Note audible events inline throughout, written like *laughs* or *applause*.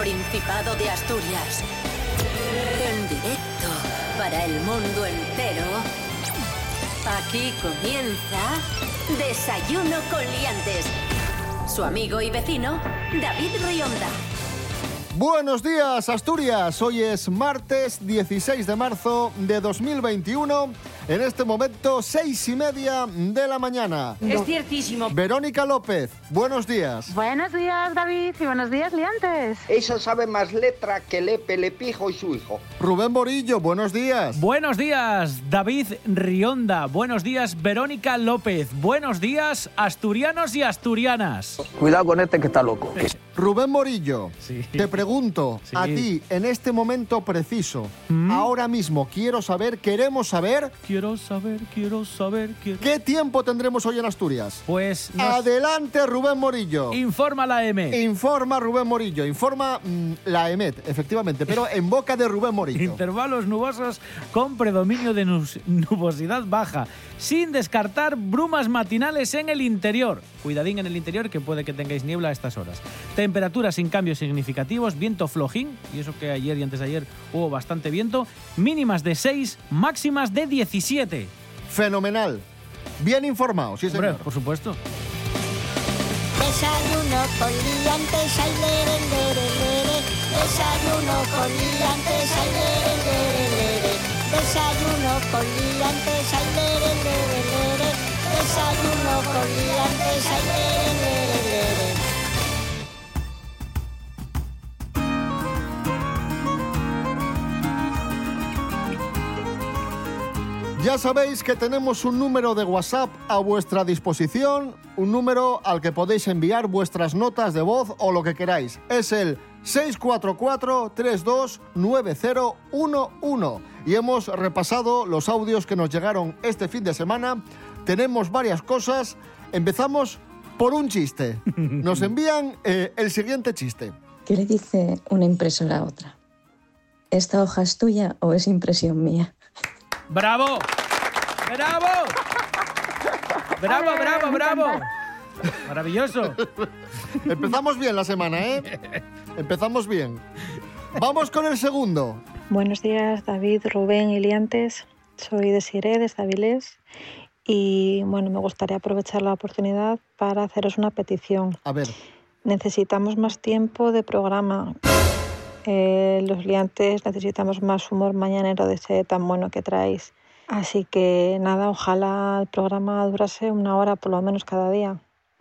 Principado de Asturias. En directo para el mundo entero. Aquí comienza Desayuno con Liantes. Su amigo y vecino, David Rionda. Buenos días, Asturias. Hoy es martes 16 de marzo de 2021. En este momento, seis y media de la mañana. Es ciertísimo. Verónica López, buenos días. Buenos días, David, y buenos días, Liantes. Esa sabe más letra que Lepe, Lepijo y su hijo. Rubén Morillo, buenos días. Buenos días, David Rionda. Buenos días, Verónica López. Buenos días, asturianos y asturianas. Cuidado con este que está loco. Rubén Morillo, Sí. te pregunto Sí. a ti en este momento preciso, ¿Mm? ahora mismo quiero saber, queremos saber, Quiero saber, quiero saber, quiero... ¿qué tiempo tendremos hoy en Asturias? Pues nos Adelante, Rubén Morillo. informa la M. Informa Rubén Morillo, informa mm, la EMET, efectivamente, pero en boca de Rubén Morillo. Intervalos nubosos con predominio de nubosidad baja, sin descartar brumas matinales en el interior. Cuidadín en el interior que puede que tengáis niebla a estas horas. Temperaturas sin cambios significativos, viento flojín, y eso que ayer y antes de ayer hubo bastante viento, mínimas de 6, máximas de 17. Fenomenal. Bien informado, sí Hombre, señor. por supuesto. Desayuno con liantes, ay, lere, lere, lere. Desayuno con liantes, ay, lere, lere, lere. Desayuno con liantes, ay, lere, lere, lere. Desayuno con liantes, Ya sabéis que tenemos un número de WhatsApp a vuestra disposición, un número al que podéis enviar vuestras notas de voz o lo que queráis. Es el 644-329011 y hemos repasado los audios que nos llegaron este fin de semana. Tenemos varias cosas. Empezamos por un chiste. *laughs* Nos envían eh, el siguiente chiste. ¿Qué le dice una impresora a otra? ¿Esta hoja es tuya o es impresión mía? ¡Bravo! ¡Bravo! ¡Bravo, bravo, bravo! Maravilloso. Empezamos bien la semana, ¿eh? Empezamos bien. Vamos con el segundo. Buenos días, David, Rubén y Liantes. Soy Desiré, de Avilés. Y bueno, me gustaría aprovechar la oportunidad para haceros una petición. A ver, Necesitamos más tiempo de programa. Eh, los liantes necesitamos más humor mañanero de ese tan bueno que traéis. Así que nada, ojalá el programa durase una hora por lo menos cada día.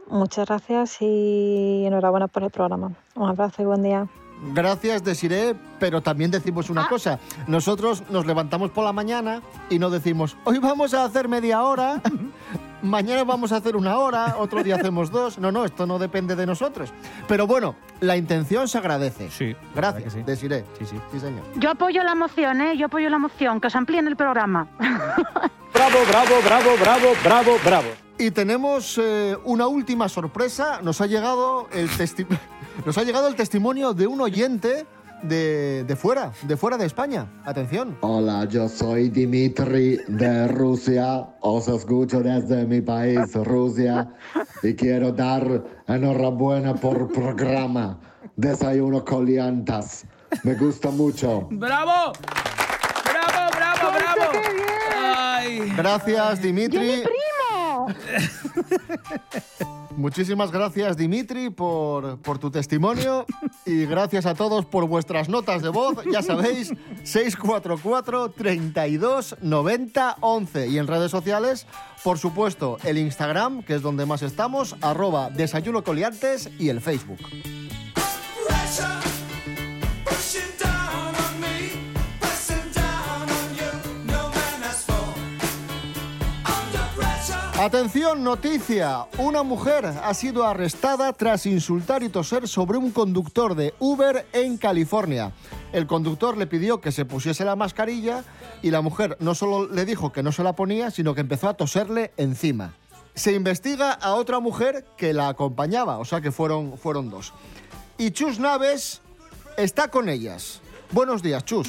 Muchas gracias y enhorabuena por el programa. Un abrazo y buen día. Gracias Desiré, pero también decimos una cosa. Nosotros nos levantamos por la mañana y no decimos, hoy vamos a hacer media hora, *laughs* mañana vamos a hacer una hora, otro día hacemos dos. No, no, esto no depende de nosotros. Pero bueno, la intención se agradece. Sí, Gracias, sí. Desiré. Sí, sí. Sí, señor. Yo apoyo la moción, ¿eh? Yo apoyo la moción, que os amplíen el programa. Bravo, bravo, bravo, bravo, bravo, bravo. Y tenemos eh, una última sorpresa. Nos ha llegado el testi- *laughs* nos ha llegado el testimonio de un oyente de, de fuera, de fuera de España. Atención. Hola, yo soy Dimitri de Rusia. Os escucho desde mi país, Rusia. Y quiero dar enhorabuena por programa. Desayuno coliantas. Me gusta mucho. ¡Bravo! ¡Bravo, bravo, bravo! ¡Ay! Gracias, Dimitri. *laughs* Muchísimas gracias, Dimitri, por, por tu testimonio. Y gracias a todos por vuestras notas de voz. Ya sabéis, 644 32 90 11. Y en redes sociales, por supuesto, el Instagram, que es donde más estamos, arroba desayuno coliantes y el Facebook. Atención, noticia. Una mujer ha sido arrestada tras insultar y toser sobre un conductor de Uber en California. El conductor le pidió que se pusiese la mascarilla y la mujer no solo le dijo que no se la ponía, sino que empezó a toserle encima. Se investiga a otra mujer que la acompañaba, o sea que fueron, fueron dos. Y Chus Naves está con ellas. Buenos días, Chus.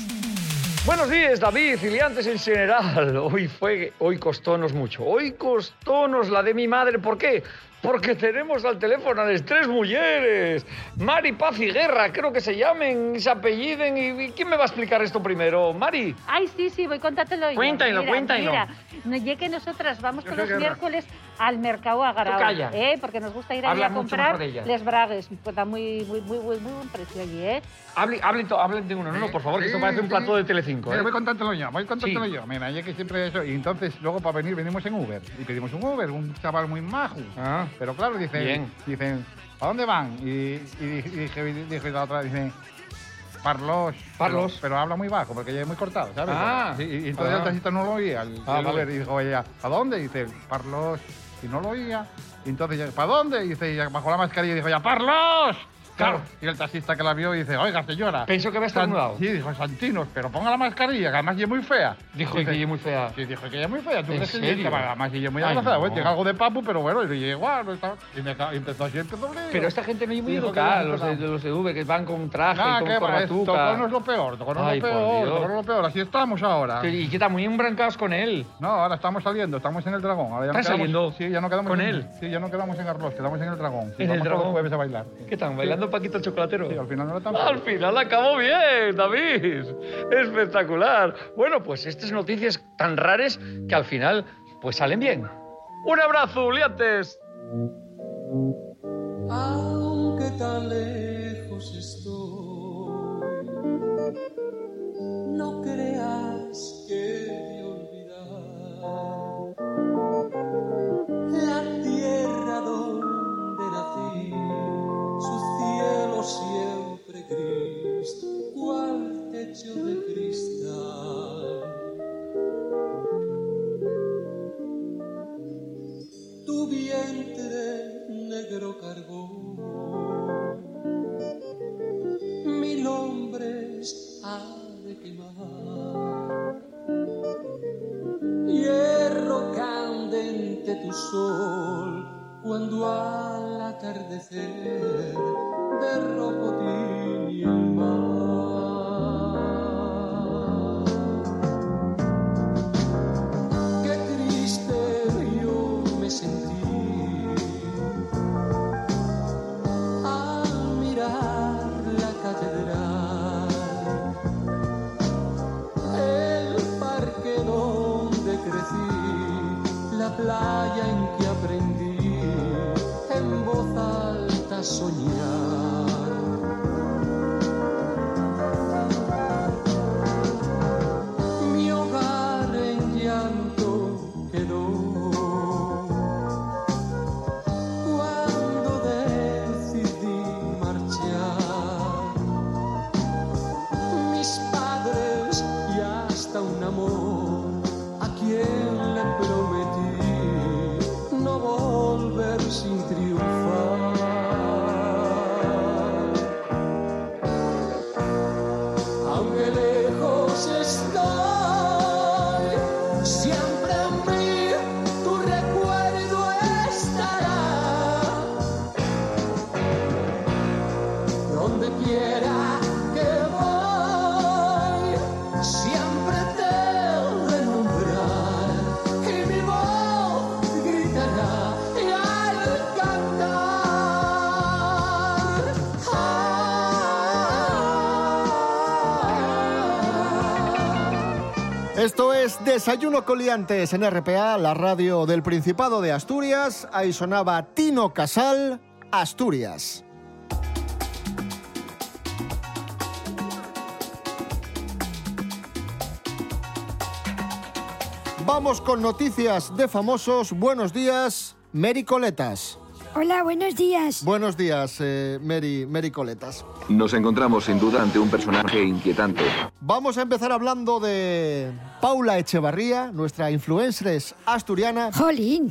Buenos días, David, filiantes en general. *laughs* Hoy fue, hoy costónos mucho. Hoy costónos la de mi madre. ¿Por qué? Porque tenemos al teléfono a las tres mujeres. Mari, Paz y Guerra, creo que se llamen, se apelliden. ¿Y, quién me va a explicar esto primero? Mari. Ay, sí, sí, voy contátelo yo. Cuéntanos, Mira. Mira, que nosotras vamos Yo con los Guerra. miércoles al mercado a Garao, Tú calla. ¿eh? Porque nos gusta ir ahí Habla a comprar les bragues. Pues da muy, muy, muy, muy, muy buen precio allí, ¿eh? Hablen, hablen, hablen de uno, no, no, por favor, que esto Sí, parece un sí. plató de Telecinco. Mira, ¿eh? voy contándolo yo, voy contándolo Sí. yo. Mira, ya que siempre eso. Y entonces, luego para venir, venimos en Uber. Y pedimos un Uber, un chaval muy majo. Ah. Pero claro, dicen, Bien. dicen, ¿a dónde van? Y, y dije, dije, dije la otra, dice, Parlos. Parlos. Pero, pero habla muy bajo, porque ella es muy cortado, ¿sabes? Ah. Y, y entonces Ah. el taxista no lo oía. El, Ah, el vale. Uber, y dijo ella, ¿a dónde? Y dice, Parlos. Y no lo oía. Y entonces, ¿para dónde? Y dice, bajó la mascarilla y dijo, ¡ya, Parlos! Claro. Y el taxista que la vio dice, oiga, señora. Pensó que había estornudado. Sí, dijo, Santinos, pero ponga la mascarilla, que además es muy fea. Dijo Dice- que es muy fea. Sí, dijo que es muy fea. ¿Tú ¿En crees serio? que además es muy abrazada? no. Bueno, tiene algo de papu, pero bueno, y igual. no está- Y, me empezó así, empezó a Pero esta gente no es muy educada, los de, los de Uber, que van con traje Nada, y con corbatuca. no es lo peor, esto no Ay, es lo peor, Dios. esto no es lo peor. Así estamos ahora. ¿Y qué tal? Muy embrancados con él. No, ahora estamos saliendo, estamos en el Dragón. Ahora ya ¿Estás saliendo Sí, ya no quedamos con él? Sí, ya no quedamos en Arroz, quedamos en el Dragón. En el Dragón. jueves a bailar. ¿Qué están? ¿Bailando Paquito el Chocolatero? Sí, al final no era tan Al final acabó bien, David. Espectacular. Bueno, pues estas noticias tan raras que al final pues salen bien. Un abrazo, liantes. De rojo Desayuno Coliantes en RPA, la radio del Principado de Asturias. Ahí sonaba Tino Casal, Asturias. Vamos con noticias de famosos. Buenos días, Mary Coletas. Hola, buenos días. Buenos días, eh, Mary, Mary Coletas. Nos encontramos sin duda ante un personaje inquietante. Vamos a empezar hablando de Paula Echevarría, nuestra influencer asturiana,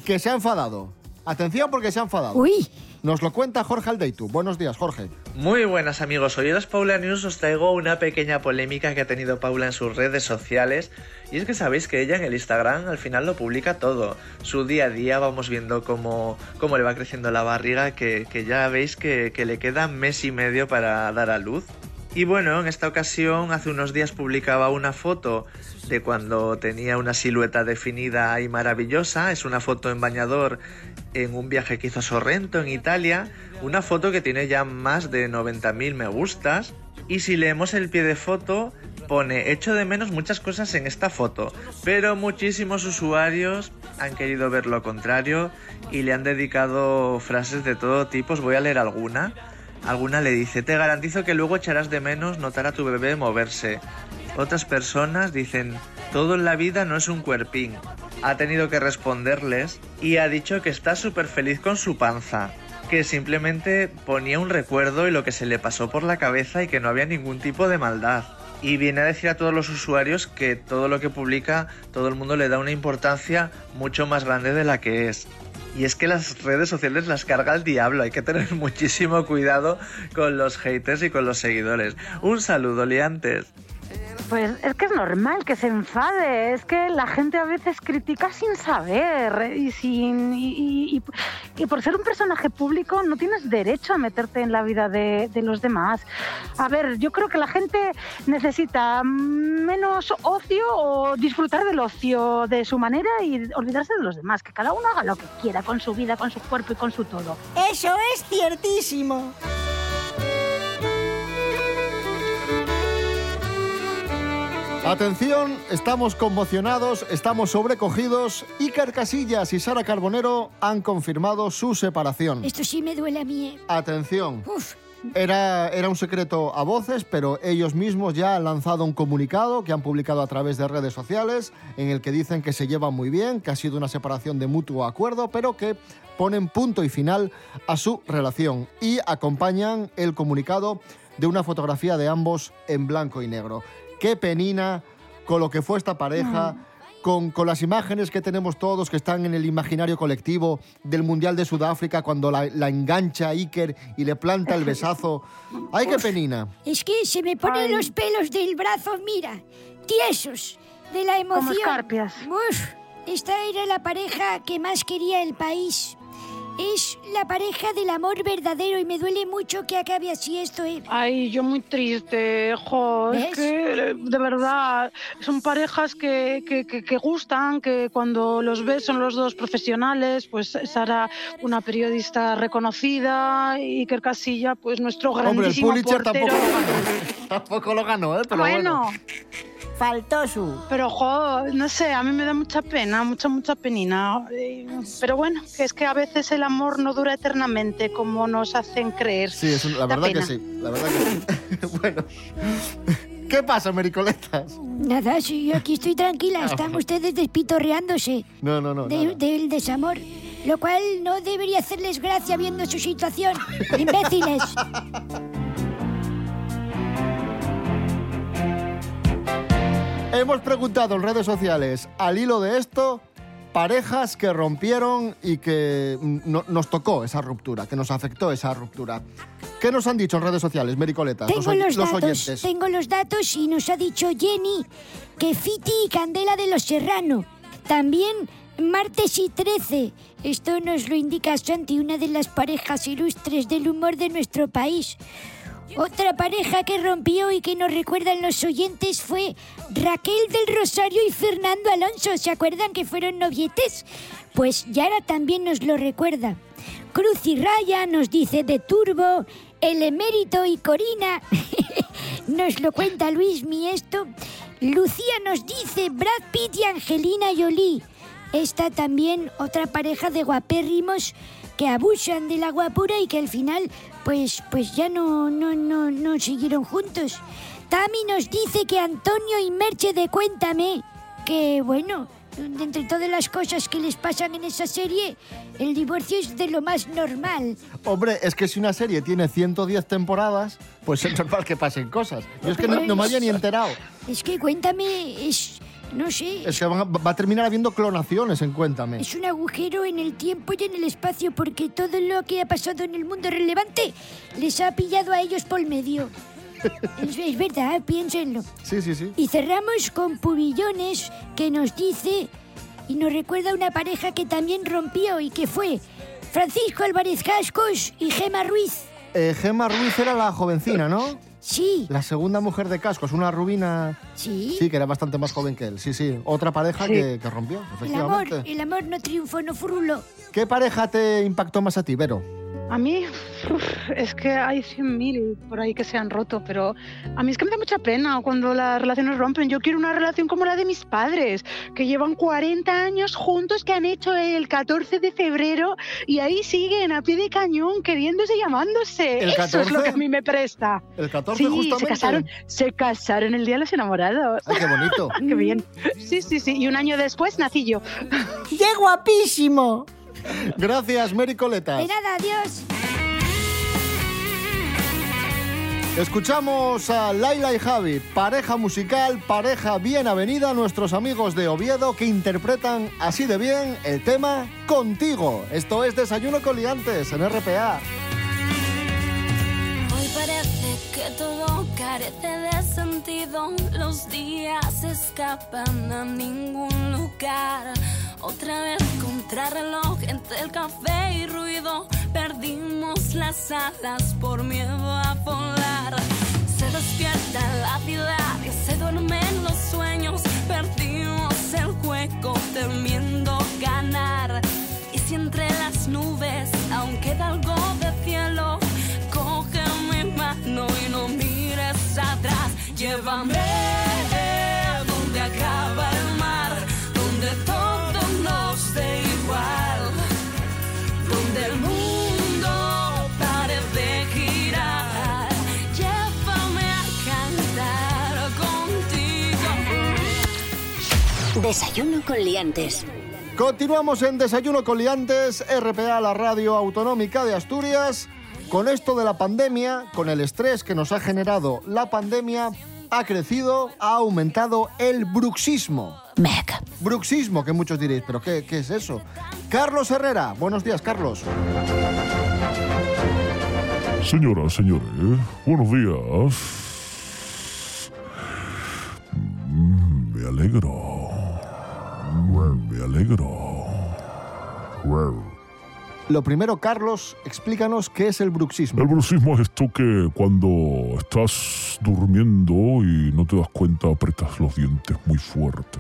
que se ha enfadado. Atención porque se ha enfadado. Uy. Nos lo cuenta Jorge Aldeitu. Buenos días, Jorge. Muy buenas amigos, los Paula News os traigo una pequeña polémica que ha tenido Paula en sus redes sociales y es que sabéis que ella en el Instagram al final lo publica todo, su día a día vamos viendo cómo, cómo le va creciendo la barriga que, que ya veis que, que le queda mes y medio para dar a luz Y bueno, en esta ocasión hace unos días publicaba una foto de cuando tenía una silueta definida y maravillosa. Es una foto en bañador en un viaje que hizo Sorrento, en Italia. Una foto que tiene ya más de 90.000 me gustas. Y si leemos el pie de foto, pone echo de menos muchas cosas en esta foto, pero muchísimos usuarios han querido ver lo contrario y le han dedicado frases de todo tipo. Voy a leer alguna. Alguna le dice, te garantizo que luego echarás de menos notar a tu bebé moverse. Otras personas dicen, todo en la vida no es un cuerpín. Ha tenido que responderles y ha dicho que está súper feliz con su panza, que simplemente ponía un recuerdo y lo que se le pasó por la cabeza y que no había ningún tipo de maldad. Y viene a decir a todos los usuarios que todo lo que publica, todo el mundo le da una importancia mucho más grande de la que es. Y es que las redes sociales las carga el diablo, hay que tener *laughs* muchísimo cuidado con los haters y con los seguidores. Un saludo, liantes. Pues es que es normal que se enfade, es que la gente a veces critica sin saber y sin y, por ser un personaje público no tienes derecho a meterte en la vida de, de los demás. A ver, yo creo que la gente necesita menos ocio o disfrutar del ocio de su manera y olvidarse de los demás, que cada uno haga lo que quiera con su vida, con su cuerpo y con su todo. Eso es ciertísimo. Atención, estamos conmocionados, estamos sobrecogidos. Iker Casillas y Sara Carbonero han confirmado su separación. Esto sí me duele a mí. ¿eh? Atención. Uf. Era, era un secreto a voces, pero ellos mismos ya han lanzado un comunicado que han publicado a través de redes sociales en el que dicen que se llevan muy bien, que ha sido una separación de mutuo acuerdo, pero que ponen punto y final a su relación y acompañan el comunicado de una fotografía de ambos en blanco y negro. Qué penina con lo que fue esta pareja. Con, con las imágenes que tenemos todos que están en el imaginario colectivo del Mundial de Sudáfrica cuando la, la engancha a Iker y le planta el besazo. ¡Ay, qué penina! Es que se me ponen los pelos del brazo, mira, tiesos, de la emoción. Como escarpias. Uf, esta era la pareja que más quería el país. Es la pareja del amor verdadero y me duele mucho que acabe así esto, ¿eh? Ay, yo muy triste, jo, es que de verdad son parejas que, que, que- que gustan, que cuando los ves son los dos profesionales, pues Sara, una periodista reconocida, y Iker Casilla, pues nuestro Hombre, el grandísimo Pulitzer portero. tampoco lo ganó. *laughs* Tampoco lo ganó, ¿eh? Pero bueno. bueno, Faltó su. pero jo, no sé, a mí me da mucha pena, mucha, mucha penina. Eh, Pero bueno, que es que a veces el amor no dura eternamente, como nos hacen creer. Sí, es un- la Da verdad que sí. La verdad que sí. *laughs* bueno. *laughs* ¿Qué pasa, Mericoletas? Nada, si yo aquí estoy tranquila, *laughs* están ustedes despitorreándose No, no, no. de- nada. del desamor, lo cual no debería hacerles gracia viendo su situación. ¡Imbéciles! Hemos preguntado en redes sociales, al hilo de esto, parejas que rompieron y que no- nos tocó esa ruptura, que nos afectó esa ruptura. ¿Qué nos han dicho en redes sociales, Mericoletas? Tengo los, datos, oyentes. tengo los datos y nos ha dicho Jenny que Fiti y Candela de los Serrano. También Martes y Trece. Esto nos lo indica Santi, una de las parejas ilustres del humor de nuestro país. Otra pareja que rompió y que nos recuerdan los oyentes fue Raquel del Rosario y Fernando Alonso. ¿Se acuerdan que fueron novietes? Pues Yara también nos lo recuerda. Cruz y Raya nos dice de Turbo, El Emérito y Corina. *laughs* nos lo cuenta Luis Mi esto. Lucía nos dice Brad Pitt y Angelina Jolie. Esta también otra pareja de guapérrimos que abusan del agua pura y que al final pues pues ya no no no no siguieron juntos. Tami nos dice que Antonio y Merche de Cuéntame que bueno, de entre todas las cosas que les pasan en esa serie, el divorcio es de lo más normal. Hombre, es que si una serie tiene 110 temporadas, pues es normal que pasen cosas. Yo es que no, no me había ni enterado. Es que Cuéntame es no sé, van a- va a terminar habiendo clonaciones en Cuéntame. Es un agujero en el tiempo y en el espacio porque todo lo que ha pasado en el mundo relevante les ha pillado a ellos por medio. *laughs* es, es verdad, piénsenlo. Sí, sí, sí. Y cerramos con Pubillones que nos dice y nos recuerda una pareja que también rompió y que fue Francisco Álvarez Cascos y Gema Ruiz. Eh, Gemma Ruiz era la jovencina, ¿no? Sí. La segunda mujer de Cascos, una rubina... Sí. Sí, que era bastante más joven que él. Sí, sí. Otra pareja Sí. que, que rompió, El amor, el amor no triunfó, no frulo. ¿Qué pareja te impactó más a ti, Vero? A mí, uf, es que hay 100.000 por ahí que se han roto, pero a mí es que me da mucha pena cuando las relaciones rompen. Yo quiero una relación como la de mis padres, que llevan 40 años juntos, que han hecho el 14 de febrero y ahí siguen a pie de cañón, queriéndose y llamándose. ¿El Eso es lo 14? que a mí me presta. El 14 Sí, justamente. se casaron, se casaron el día de los enamorados. Ay, qué bonito. *laughs* qué bien. Sí, sí, sí. Y un año después nací yo. ¡Qué guapísimo! Gracias, Mary Coleta. De nada, adiós. Escuchamos a Laila y Javi, pareja musical, pareja bien avenida, nuestros amigos de Oviedo que interpretan así de bien el tema Contigo. Esto es Desayuno con Liantes en RPA. Hoy parece que todo carece de sentido. Los días se escapan a ningún lugar. Otra vez contrarreloj entre el café y ruido. Perdimos las alas por miedo a volar. Se despierta la ciudad y se duermen los sueños. Perdimos el juego temiendo ganar. Y si entre las nubes aún queda algo de cielo, coge mi mano y no mires atrás. Llévame Desayuno con liantes. Continuamos en Desayuno con Liantes, RPA, la radio autonómica de Asturias. Con esto de la pandemia, con el estrés que nos ha generado la pandemia, ha crecido, ha aumentado el bruxismo. Bruxismo, que muchos diréis, pero qué, qué es eso? Carlos Herrera, buenos días, Carlos. Señoras, señores, buenos días. Mm, Me alegro. Mm, Me alegro. Lo primero, Carlos, explícanos qué es el bruxismo. El bruxismo es esto que cuando estás durmiendo y no te das cuenta apretas los dientes muy fuerte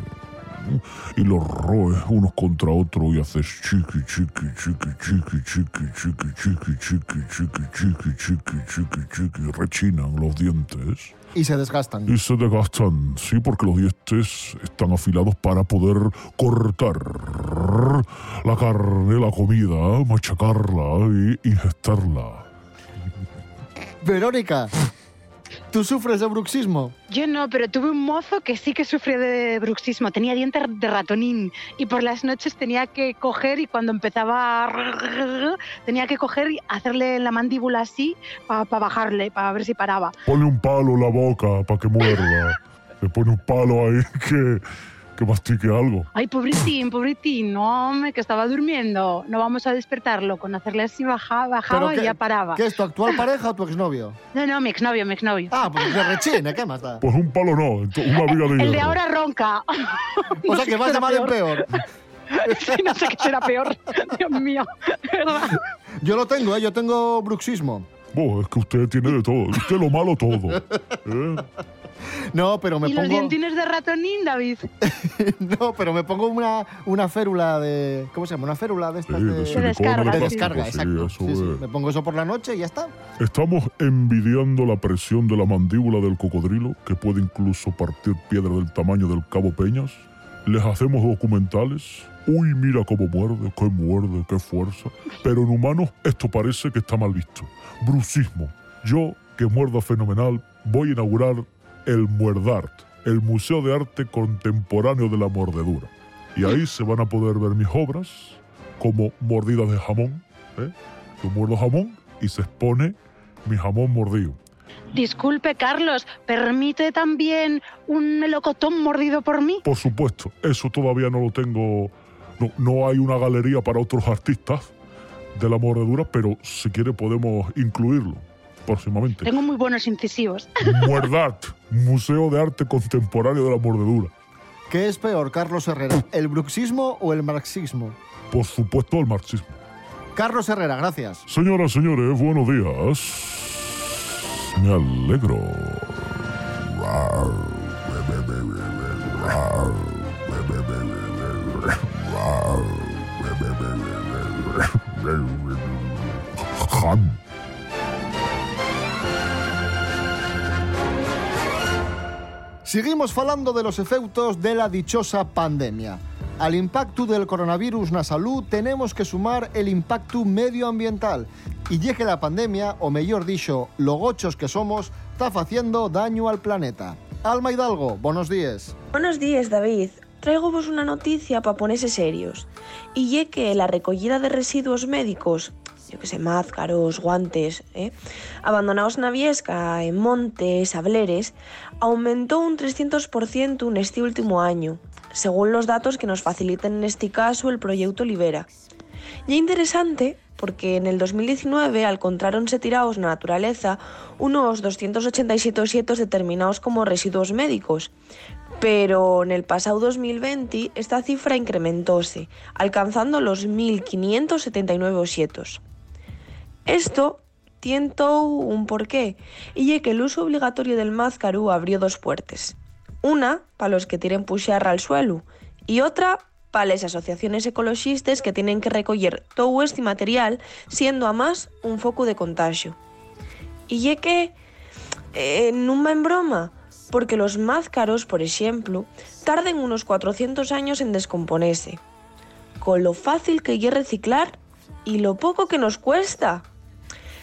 y los roes unos contra otros y haces chiqui chiqui chiqui chiqui chiqui chiqui chiqui chiqui chiqui chiqui chiqui chiqui chiqui rechinan los dientes Y se desgastan. y se desgastan, sí, porque los dientes están afilados para poder cortar la carne, la comida, machacarla y ingestarla. Verónica, ¿tú sufres de bruxismo? Yo no, pero tuve un mozo que sí que sufría de bruxismo. Tenía dientes de ratonín y por las noches tenía que coger y cuando empezaba a... tenía que coger y hacerle la mandíbula así para bajarle, para ver si paraba. Ponle un palo en la boca para que muerda. *laughs* Le pone un palo ahí que, que mastique algo. Ay, pobritín, pobritín, no, hombre, que estaba durmiendo. No vamos a despertarlo. Con hacerle así baja- bajaba ¿Pero y ya paraba. ¿Qué es tu actual pareja o tu exnovio? No, no, mi exnovio, mi exnovio. Ah, pues que rechine, ¿qué más da? Pues un palo no, una viga de El de hierro. ahora ronca. *laughs* O sea que vas de mal en peor. *laughs* Sí, no sé qué será peor. Dios mío, de verdad. Yo lo tengo, ¿eh? Yo tengo bruxismo. Buah, es que usted tiene de todo. Usted lo malo todo. ¿eh? No, pero me ¿Y los pongo... dientines de ratonín, David? *laughs* No, pero me pongo una, una férula de... ¿Cómo se llama? Una férula de estas Sí, de... de silicona, descarga, de de descarga, sí, exacto. eso Sí, sí. es. Me pongo eso por la noche y ya está. Estamos envidiando la presión de la mandíbula del cocodrilo, que puede incluso partir piedra del tamaño del Cabo Peñas. Les hacemos documentales. Uy, mira cómo muerde, qué muerde, qué fuerza. Pero en humanos esto parece que está mal visto. Brucismo. Yo, que muerdo fenomenal, voy a inaugurar el Muerdart, el Museo de Arte Contemporáneo de la Mordedura. Y ahí se van a poder ver mis obras como mordidas de jamón. ¿eh? Yo muerdo jamón y se expone mi jamón mordido. Disculpe, Carlos, ¿permite también un melocotón mordido por mí? Por supuesto, eso todavía no lo tengo. No, no hay una galería para otros artistas de la mordedura, pero si quiere podemos incluirlo próximamente. Tengo muy buenos incisivos. *laughs* Muerdart, Museo de Arte Contemporáneo de la Mordedura. ¿Qué es peor, Carlos Herrera? ¿El bruxismo o el marxismo? Por supuesto, el marxismo. Carlos Herrera, gracias. Señoras, señores, buenos días. Me alegro. Seguimos falando de los efectos de la dichosa pandemia. Al impacto del coronavirus na salud tenemos que sumar el impacto medioambiental. Y que la pandemia, o mejor dicho, lo gochos que somos, está haciendo daño al planeta. Alma Hidalgo, buenos días. Buenos días, David. Traigo vos una noticia para ponerse serios. Y ye que la recogida de residuos médicos, yo que sé, máscaros, guantes, ¿eh? abandonados na Viesca, en montes, sableres, aumentó un 300% en este último año, según los datos que nos facilitan en este caso el proyecto Libera. Y es interesante porque en el 2019 encontráronse tirados na naturaleza unos 287 ositos determinados como residuos médicos, pero en el pasado 2020 esta cifra incrementóse, alcanzando los 1.579 osietos. Esto tiento un porqué, y es que el uso obligatorio del máscaro abrió dos puertas. Una para los que tienen puxarra al suelo y otra para las asociaciones ecologistas que tienen que recoger todo este material, siendo a más un foco de contagio. Y es que eh, no va en broma, porque los máscaros, por ejemplo, tardan unos 400 años en descomponerse, con lo fácil que es reciclar y lo poco que nos cuesta.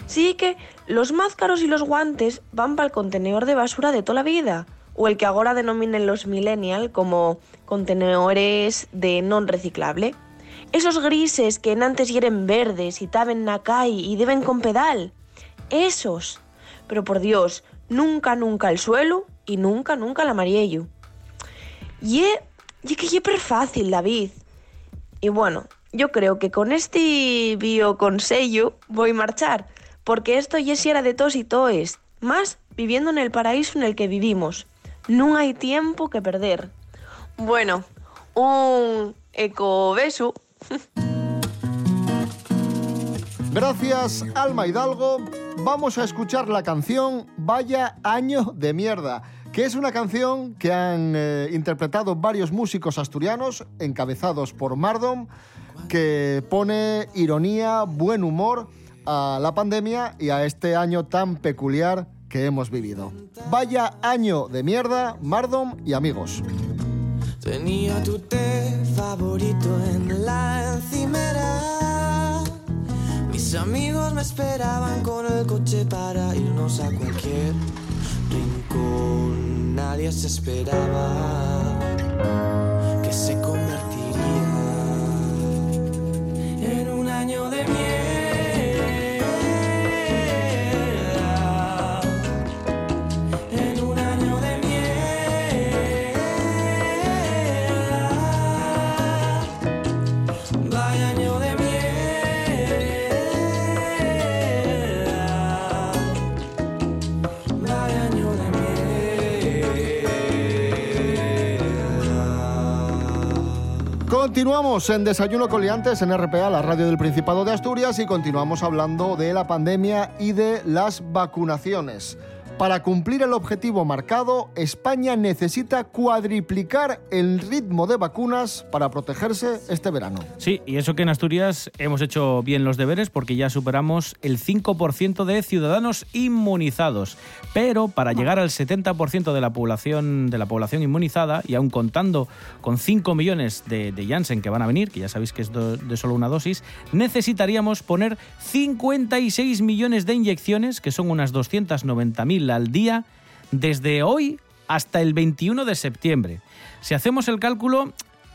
Sí que los máscaros y los guantes van para el contenedor de basura de toda la vida, o el que ahora denominen los millennial como contenedores de non reciclable. Esos grises que en antes hieren verdes y taben na calle y deben con pedal. Esos. Pero por Dios, nunca, nunca el suelo y nunca, nunca el amarillo. Y es que es per fácil, David. Y bueno, yo creo que con este bioconsello voy a marchar, porque esto ya era de tos y toes, más viviendo en el paraíso en el que vivimos. No hay tiempo que perder. Bueno, un eco beso. Gracias, Alma Hidalgo. Vamos a escuchar la canción Vaya Año de Mierda, que es una canción que han eh, interpretado varios músicos asturianos, encabezados por Mardom, que pone ironía, buen humor a la pandemia y a este año tan peculiar que hemos vivido. Vaya año de mierda, Mardom y amigos. Tenía tu té favorito en la encimera. Mis amigos me esperaban con el coche para irnos a cualquier rincón. Nadie se esperaba que se convertiría en un año de mierda. Continuamos en Desayuno con Liantes en RPA, la radio del Principado de Asturias, y continuamos hablando de la pandemia y de las vacunaciones. Para cumplir el objetivo marcado, España necesita cuadriplicar el ritmo de vacunas para protegerse este verano. Sí, y eso que en Asturias hemos hecho bien los deberes porque ya superamos el 5% de ciudadanos inmunizados. Pero para llegar al 70% de la población de la población inmunizada y aún contando con 5 millones de, de Janssen que van a venir, que ya sabéis que es de solo una dosis, necesitaríamos poner 56 millones de inyecciones, que son unas 290.000 al día, desde hoy hasta el 21 de septiembre. Si hacemos el cálculo,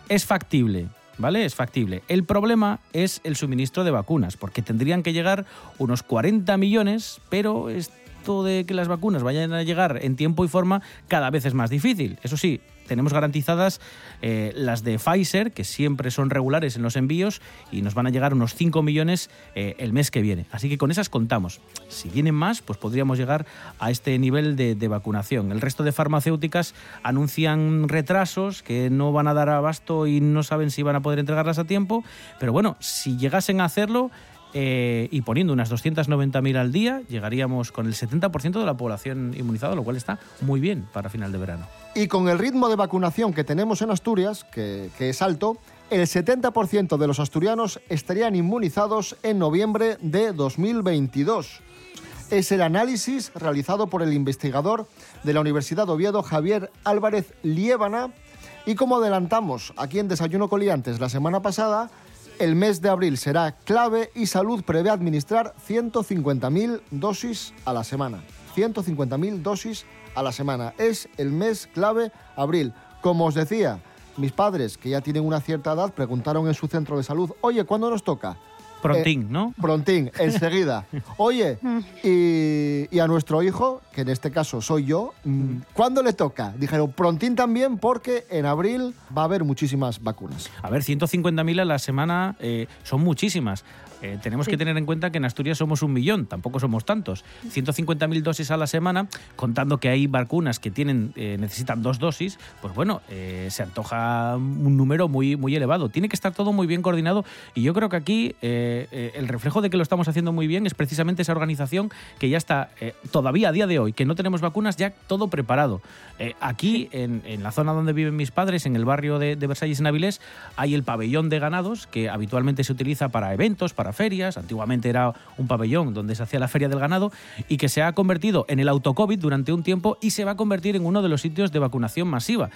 es factible, ¿vale? Es factible. El problema es el suministro de vacunas, porque tendrían que llegar unos 40 millones, pero de que las vacunas vayan a llegar en tiempo y forma cada vez es más difícil. Eso sí, tenemos garantizadas eh, las de Pfizer, que siempre son regulares en los envíos, y nos van a llegar unos 5 millones eh, el mes que viene. Así que con esas contamos. Si vienen más, pues podríamos llegar a este nivel de vacunación. El resto de farmacéuticas anuncian retrasos que no van a dar abasto y no saben si van a poder entregarlas a tiempo, pero bueno, si llegasen a hacerlo, eh, y poniendo unas 290.000 al día, llegaríamos con el 70% de la población inmunizada, lo cual está muy bien para final de verano. Y con el ritmo de vacunación que tenemos en Asturias, que, es alto, el 70% de los asturianos estarían inmunizados en noviembre de 2022. Es el análisis realizado por el investigador de la Universidad de Oviedo, Javier Álvarez Liébana. Y como adelantamos aquí en Desayuno Coliantes la semana pasada, el mes de abril será clave y Salud prevé administrar 150.000 dosis a la semana. 150.000 dosis a la semana. Es el mes clave abril. Como os decía, mis padres, que ya tienen una cierta edad, preguntaron en su centro de salud, oye, ¿cuándo nos toca? Prontín, Eh, ¿no? Prontín, *laughs* enseguida. Oye, y, y a nuestro hijo, que en este caso soy yo, mm, ¿cuándo le toca? Dijeron, prontín también porque en abril va a haber muchísimas vacunas. A ver, 150.000 a la semana eh, son muchísimas. Eh, tenemos que tener en cuenta que en Asturias somos un millón, tampoco somos tantos. 150.000 dosis a la semana, contando que hay vacunas que tienen eh, necesitan dos dosis, pues bueno, eh, se antoja un número muy, muy elevado. Tiene que estar todo muy bien coordinado y yo creo que aquí el reflejo de que lo estamos haciendo muy bien es precisamente esa organización que ya está todavía a día de hoy, que no tenemos vacunas, ya todo preparado. Aquí, en, en la zona donde viven mis padres, en el barrio de, de Versalles en Avilés, hay el pabellón de ganados que habitualmente se utiliza para eventos, para ferias. Antiguamente era un pabellón donde se hacía la feria del ganado y que se ha convertido en el autocovid durante un tiempo y se va a convertir en uno de los sitios de vacunación masiva.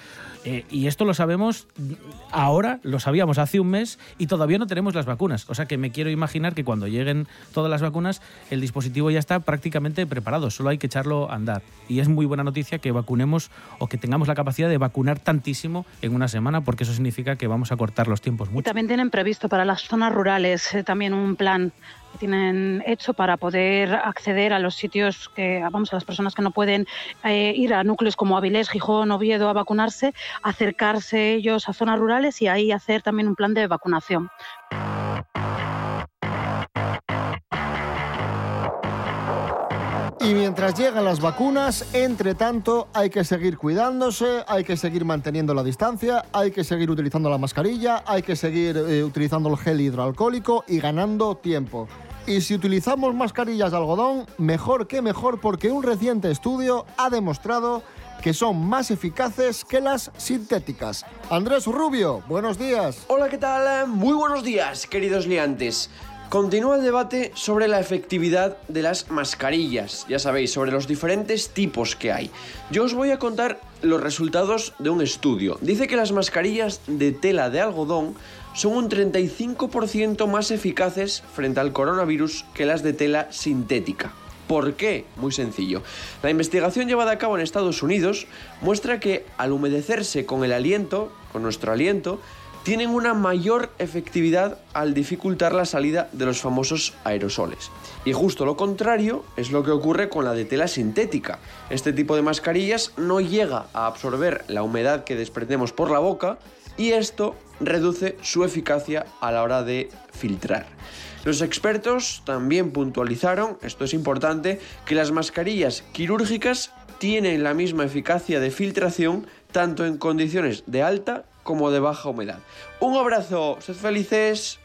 Eh, y esto lo sabemos ahora, lo sabíamos hace un mes y todavía no tenemos las vacunas. O sea que me quiero imaginar que cuando lleguen todas las vacunas, el dispositivo ya está prácticamente preparado, solo hay que echarlo a andar. Y es muy buena noticia que vacunemos o que tengamos la capacidad de vacunar tantísimo en una semana, porque eso significa que vamos a cortar los tiempos Y mucho. también tienen previsto para las zonas rurales eh, también un plan que tienen hecho para poder acceder a los sitios que, vamos, a las personas que no pueden eh, ir a núcleos como Avilés, Gijón, Oviedo a vacunarse, acercarse ellos a zonas rurales y ahí hacer también un plan de vacunación. Y mientras llegan las vacunas, entre tanto, hay que seguir cuidándose, hay que seguir manteniendo la distancia, hay que seguir utilizando la mascarilla, hay que seguir eh, utilizando el gel hidroalcohólico y ganando tiempo. Y si utilizamos mascarillas de algodón, mejor que mejor porque un reciente estudio ha demostrado que son más eficaces que las sintéticas. Andrés Rubio, buenos días. Hola, ¿qué tal? Muy buenos días, queridos liantes. Continúa el debate sobre la efectividad de las mascarillas, ya sabéis, sobre los diferentes tipos que hay. Yo os voy a contar los resultados de un estudio. Dice que las mascarillas de tela de algodón son un 35% más eficaces frente al coronavirus que las de tela sintética. ¿Por qué? Muy sencillo. La investigación llevada a cabo en Estados Unidos muestra que al humedecerse con el aliento, con nuestro aliento, tienen una mayor efectividad al dificultar la salida de los famosos aerosoles. Y justo lo contrario es lo que ocurre con la de tela sintética. Este tipo de mascarillas no llega a absorber la humedad que desprendemos por la boca y esto reduce su eficacia a la hora de filtrar. Los expertos también puntualizaron, esto es importante, que las mascarillas quirúrgicas tienen la misma eficacia de filtración tanto en condiciones de alta como de baja humedad. Un abrazo, sed felices.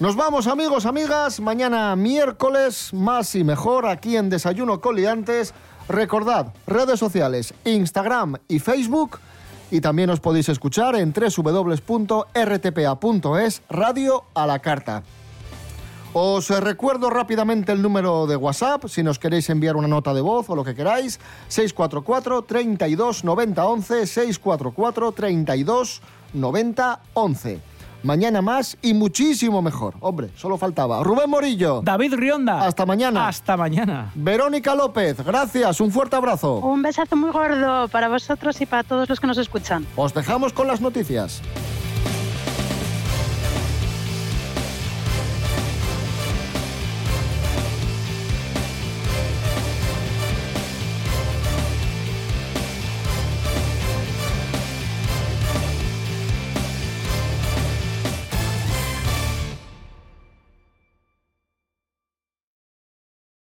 Nos vamos amigos, amigas. Mañana miércoles, más y mejor, aquí en Desayuno Coliantes. Recordad, redes sociales, Instagram y Facebook. Y también os podéis escuchar en www.rtpa.es, Radio a la Carta. Os recuerdo rápidamente el número de WhatsApp, si nos queréis enviar una nota de voz o lo que queráis, 644 32 90 11, 644 32 90 11. Mañana más y muchísimo mejor. Hombre, solo faltaba. Rubén Morillo. David Rionda. Hasta mañana. Hasta mañana. Verónica López, gracias. Un fuerte abrazo. Un besazo muy gordo para vosotros y para todos los que nos escuchan. Os dejamos con las noticias.